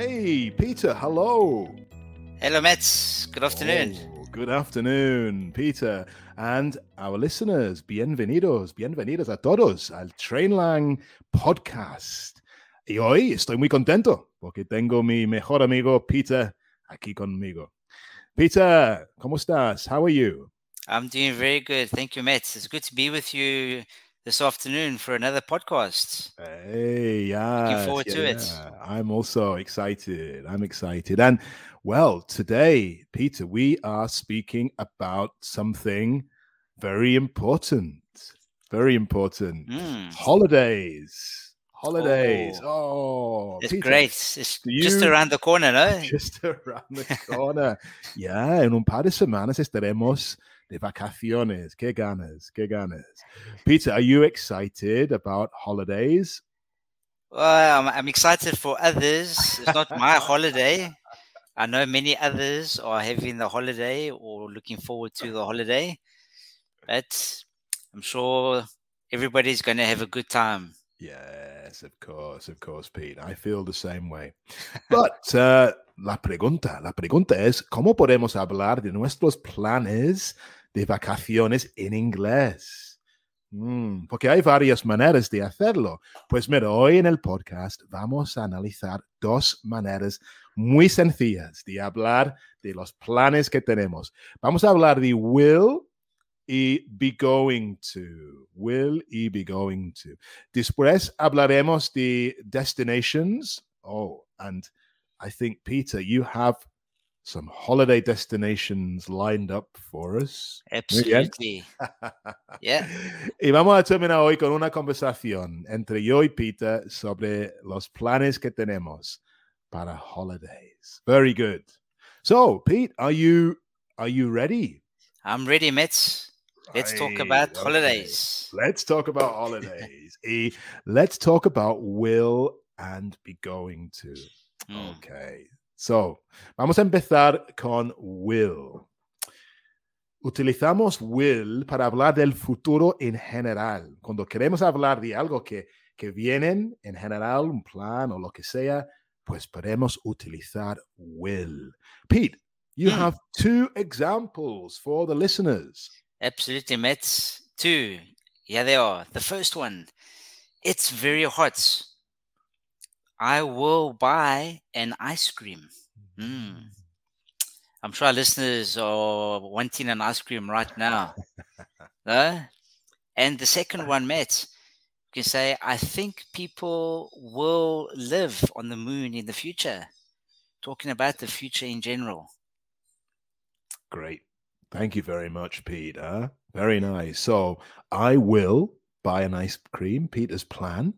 Hey, Peter, hello. Hello, Mets. Good afternoon. Oh, good afternoon, Peter. And our listeners, bienvenidos, bienvenidos a todos al Trainlang Podcast. Y hoy estoy muy contento porque tengo mi mejor amigo Peter aquí conmigo. Peter, ¿cómo estás? How are you? I'm doing very good. Thank you, Mets. It's good to be with you this afternoon for another podcast. Hey, yeah. Looking forward to it. I'm also excited. I'm excited. And well, today, Peter, we are speaking about something very important. Very important. Mm. Holidays. Holidays. Oh, It's Peter, great. It's do just around the corner, no? Just around the corner. ya, en un par de semanas estaremos de vacaciones. Qué ganas, qué ganas. Peter, are you excited about holidays? Well, I'm, I'm excited for others. It's not my holiday. I know many others are having the holiday or looking forward to the holiday, but I'm sure everybody's going to have a good time. Yes, of course, of course, Pete. I feel the same way. But uh, la pregunta, la pregunta es, ¿cómo podemos hablar de nuestros planes de vacaciones en inglés? Mm, porque hay varias maneras de hacerlo. Pues mira, hoy en el podcast vamos a analizar dos maneras muy sencillas de hablar de los planes que tenemos. Vamos a hablar de will y be going to. Will y be going to. Después hablaremos de destinations. Oh, and I think, Peter, you have some holiday destinations lined up for us. Absolutely. Yeah. Y vamos a terminar hoy con una conversación entre yo y Peter sobre los planes que tenemos para holidays. Very good. So, Pete, are you are you ready? I'm ready, Mets. Let's talk about okay. holidays. Let's talk about holidays. y let's talk about will and be going to. Mm. Okay. So, vamos a empezar con will. Utilizamos will para hablar del futuro en general. Cuando queremos hablar de algo que, que vienen en general, un plan o lo que sea, pues podemos utilizar will. Pete, you Hmm. have two examples for the listeners. Absolutely, Mets. Two. Here they are. The first one. It's very hot. I will buy an ice cream. Mm. I'm sure our listeners are wanting an ice cream right now. no? And the second one, Matt, you can say, I think people will live on the moon in the future. Talking about the future in general. Great. Thank you very much, Peter. Very nice. So I will buy an ice cream. Peter's plan.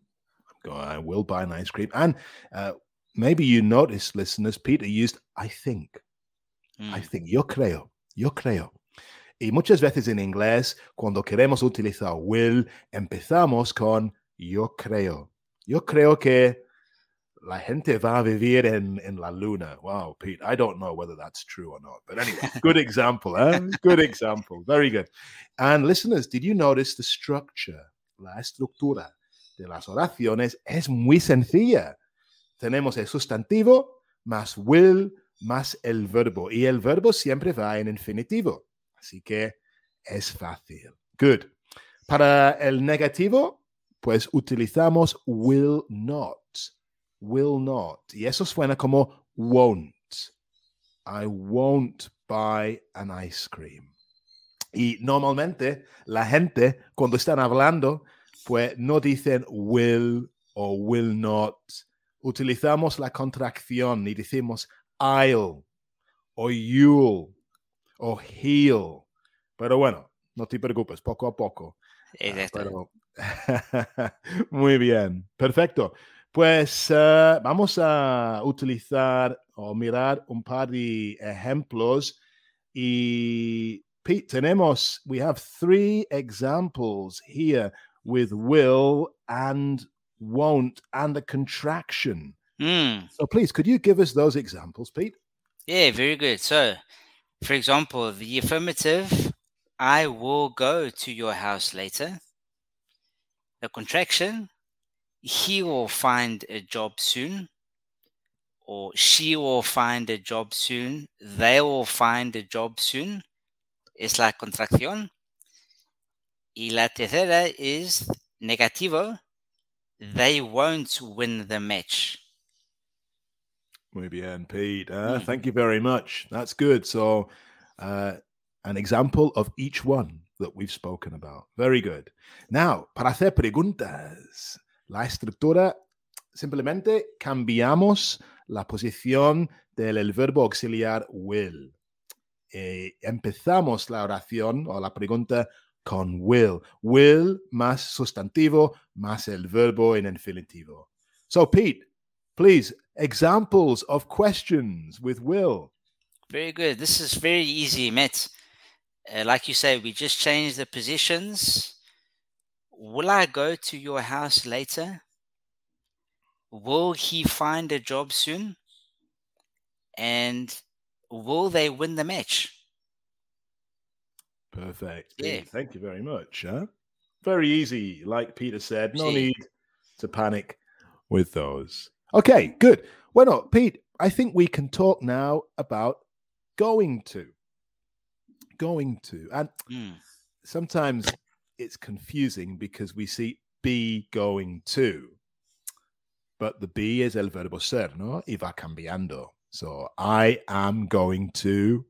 I will buy an ice cream. And uh, maybe you noticed, listeners, Peter used I think. I Mm. think. Yo creo. Yo creo. Y muchas veces en inglés, cuando queremos utilizar will, empezamos con yo creo. Yo creo que la gente va a vivir en, en la luna. Wow, Pete, I don't know whether that's true or not. But anyway, good example. Eh? Good example. Very good. And listeners, did you notice the structure? La estructura de las oraciones es muy sencilla. Tenemos el sustantivo más will más el verbo. Y el verbo siempre va en infinitivo. Así que es fácil. Good. Para el negativo, pues utilizamos will not. Will not. Y eso suena como won't. I won't buy an ice cream. Y normalmente la gente, cuando están hablando, pues no dicen will o will not. Utilizamos la contracción y decimos I'll o you'll o he'll. Pero bueno, no te preocupes, poco a poco. Ah, Exacto. pero- Muy bien, perfecto. Pues eh, vamos a utilizar o mirar un par de ejemplos y Pete, tenemos, we have three examples here with will and won't and a contraction. Mm. So please, could you give us those examples, Pete? Yeah, very good. So, for example, the affirmative, I will go to your house later. The contraction, he will find a job soon. or she will find a job soon, they will find a job soon. Es la contracción. Y la tercera is negativo. They won't win the match. Muy bien, Pete. Uh, Mm. Thank you very much. That's good. So, uh, an example of each one that we've spoken about. Very good. Now, para hacer preguntas, la estructura simplemente cambiamos la posición del verbo auxiliar will. Eh, empezamos la oración o la pregunta con will. Will más sustantivo más el verbo en infinitivo. So, Pete, please, examples of questions with will. Very good. This is very easy, Matt. Uh, like you say, we just changed the positions. Will I go to your house later? Will he find a job soon? And will they win the match? Perfect. Yeah. Pete. Thank you very much. Huh? Very easy. Like Peter said, no need to panic with those. Okay, good. Why not Pete, I think we can talk now about going to. Going to. And Mm, sometimes it's confusing because we see be going to, but the be is el verbo ser, no? Y va cambiando. So I am going to,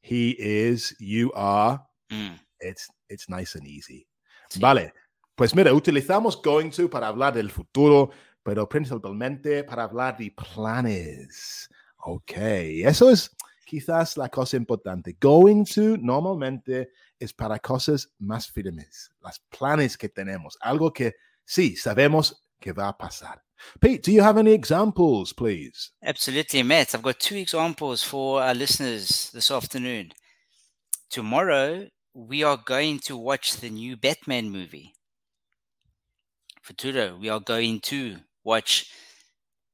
he is, you are. Mm, It's it's nice and easy. sí. Vale. Pues mira, utilizamos going to para hablar del futuro, pero principalmente para hablar de planes. Ok, eso es quizás la cosa importante. Going to normalmente es para cosas más firmes, las planes que tenemos, algo que sí sabemos que va a pasar. Pete, do you have any examples, please? Absolutely, Matt. I've got two examples for our listeners this afternoon. Tomorrow, we are going to watch the new Batman movie. Futuro, we are going to watch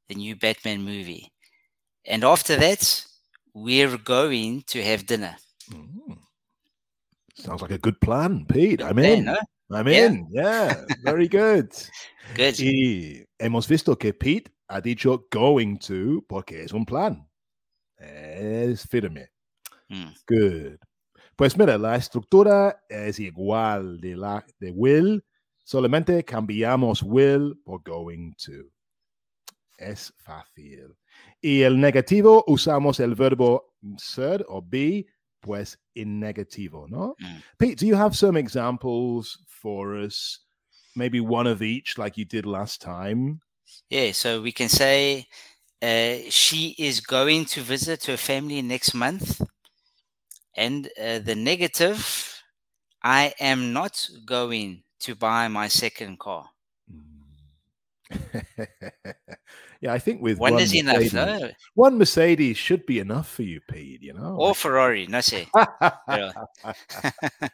the new Batman movie. And after that, we're going to have dinner. Mm. Sounds like a good plan, Pete. I'm There, in. no? I'm Yeah. in. Yeah, very good. Good. Y hemos visto que Pete ha dicho going to porque es un plan. Es firme. Mm. Good. Pues mira, la estructura es igual de la de will, solamente cambiamos will por going to. Es fácil. Y el negativo usamos el verbo ser o be, pues in negativo, ¿no? Mm. Pete, do you have some examples for us? Maybe one of each, like you did last time. Yeah, so we can say uh, she is going to visit her family next month. And uh, the negative, I am not going to buy my second car. yeah, I think with One, one is enough, Mercedes, no? one Mercedes should be enough for you, Pete. You know, Or Ferrari, no. Yeah.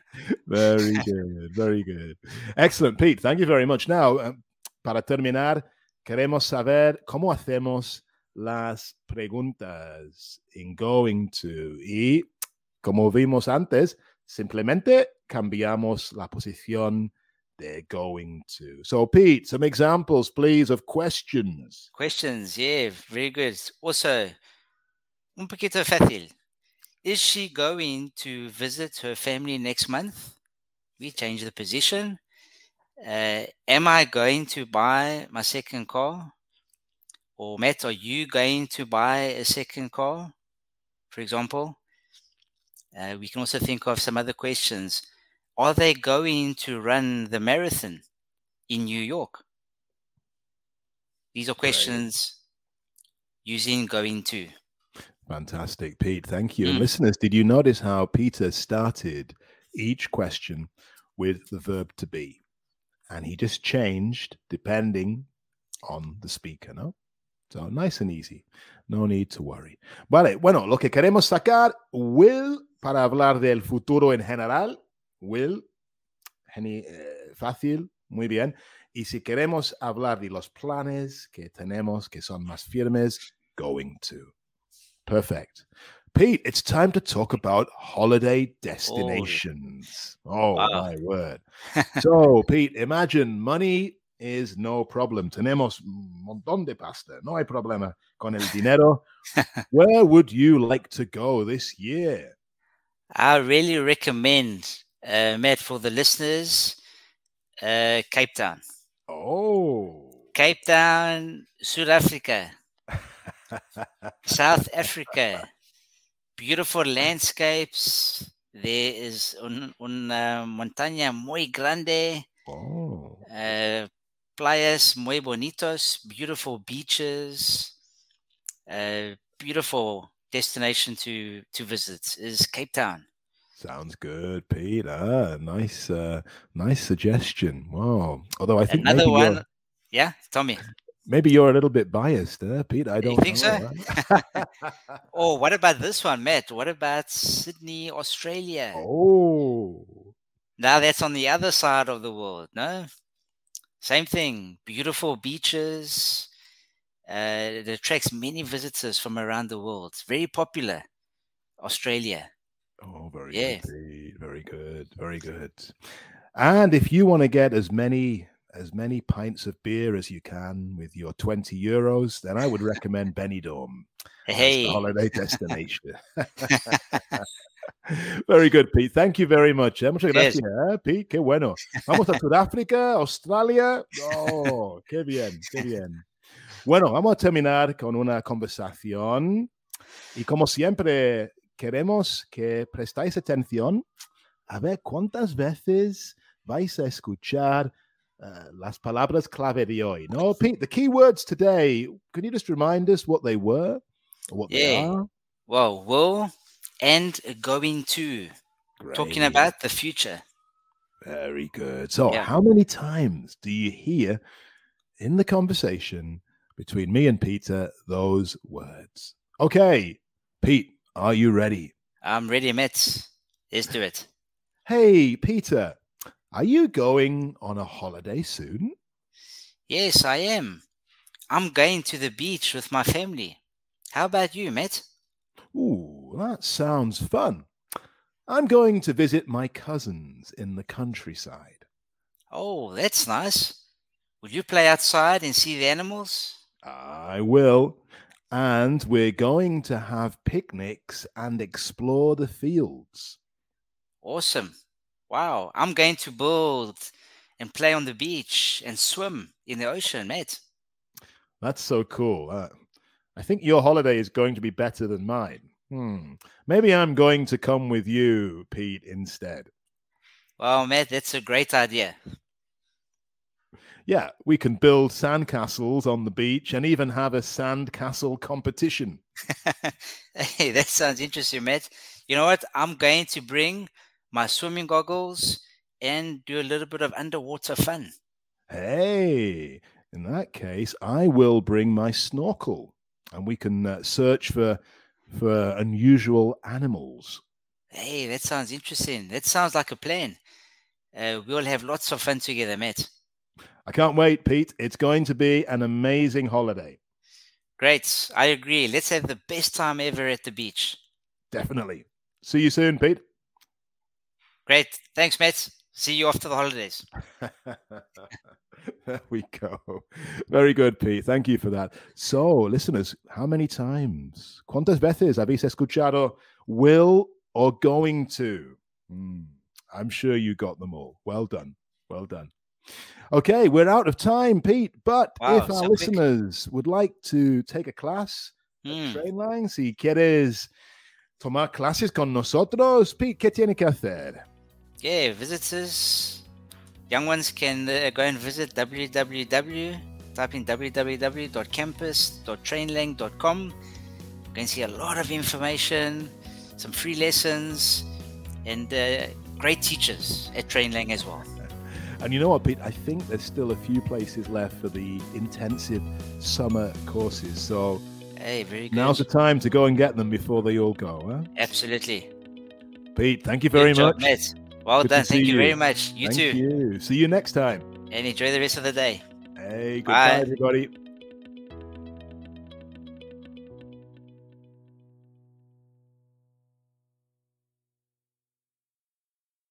very good, very good, excellent, Pete. Thank you very much. Now, um, para terminar, queremos saber cómo hacemos las preguntas in going to y como vimos antes, simplemente cambiamos la posición de going to. So, Pete, some examples, please, of questions. Questions, yeah, very good. Also, un poquito fácil. Is she going to visit her family next month? We change the position. Uh, am I going to buy my second car? Or Matt, are you going to buy a second car? For example, uh, we can also think of some other questions. Are they going to run the marathon in New York? These are questions using going to. Fantastic, Pete. Thank you. Mm. listeners, did you notice how Peter started each question with the verb to be? And he just changed depending on the speaker, ¿no? So nice and easy. No need to worry. Vale, bueno, lo que queremos sacar, will, para hablar del futuro en general, will, geni- eh, fácil, muy bien. Y si queremos hablar de los planes que tenemos que son más firmes, going to. Perfect. Pete, it's time to talk about holiday destinations. Oh, Wow. my word. so, Pete, imagine money is no problem. Tenemos un montón de pasta. No hay problema con el dinero. Where would you like to go this year? I really recommend, uh, Matt, for the listeners, uh, Cape Town. Oh. Cape Town, South Africa, South Africa. Beautiful landscapes. There is un, una montaña muy grande. oh. Uh, playas muy bonitos, beautiful beaches, uh, beautiful destination to to visit is Cape Town. Sounds good, Pete. Ah, nice, uh, nice suggestion. Wow. Although I think Another one, You're, yeah, Tommy. maybe you're a little bit biased, uh, Pete. I don't think so? know. Oh, what about this one, Matt? What about Sydney, Australia? oh. Now that's on the other side of the world, no? Same thing. Beautiful beaches. Uh, it attracts many visitors from around the world. It's very popular. Australia. Oh, very Yeah. good. Very good. Very good. And if you want to get as many as many pints of beer as you can with your 20 euros, then I would recommend Benidorm as the Hey, holiday destination. very good, Pete. Thank you very much. eh. Muchas Cheers. gracias, eh, Pete. Qué bueno. Vamos a Sudáfrica, Australia. Oh, qué bien, qué bien. Bueno, vamos a terminar con una conversación. Y como siempre, queremos que prestáis atención a ver cuántas veces vais a escuchar uh, las palabras clave de hoy. No, Pete, the key words today, can you just remind us what they were? Or what they are? well, will and going to. Talking about the future. Very good. So, Yeah. how many times do you hear in the conversation between me and Peter those words? Okay, Pete, are you ready? I'm ready, Matt. Let's do it. Hey, Peter, are you going on a holiday soon? Yes, I am. I'm going to the beach with my family. How about you, Matt? Ooh, that sounds fun. I'm going to visit my cousins in the countryside. Oh, that's nice. Will you play outside and see the animals? I will. And we're going to have picnics and explore the fields. Awesome. Wow, I'm going to build and play on the beach and swim in the ocean, Matt. That's so cool. Uh, I think your holiday is going to be better than mine. Hmm. Maybe I'm going to come with you, Pete, instead. Well, Matt, that's a great idea. Yeah, we can build sandcastles on the beach and even have a sandcastle competition. hey, that sounds interesting, Matt. You know what? I'm going to bring my swimming goggles and do a little bit of underwater fun. Hey, in that case, I will bring my snorkel and we can uh, search for for unusual animals. Hey, that sounds interesting. That sounds like a plan. Uh, we'll have lots of fun together, Matt. I can't wait, Pete. It's going to be an amazing holiday. Great. I agree. Let's have the best time ever at the beach. Definitely. See you soon, Pete. Great. Thanks, Matt. See you after the holidays. there we go. Very good, Pete. Thank you for that. So, listeners, how many times? ¿Cuántas veces habéis escuchado will or going to? Hmm, I'm sure you got them all. Well done. Well done. Okay, we're out of time, Pete. But Wow, if our so listeners would like to take a class at Hmm. Trainlang, si quieres tomar clases con nosotros, Pete, ¿qué tiene que hacer? Yeah, visitors, young ones can uh, go and visit www. Type in www.campus.trainlang.com. You can see a lot of information, some free lessons, and uh, great teachers at Trainlang as well. And you know what, Pete? I think there's still a few places left for the intensive summer courses. So Hey, very good. now's the time to go and get them before they all go. Huh? Absolutely. Pete, thank you very job, much. Matt. Well Good done. Thank you, you. very much. You thank too. you. See you next time. And enjoy the rest of the day. Hey, goodbye, Bye. everybody.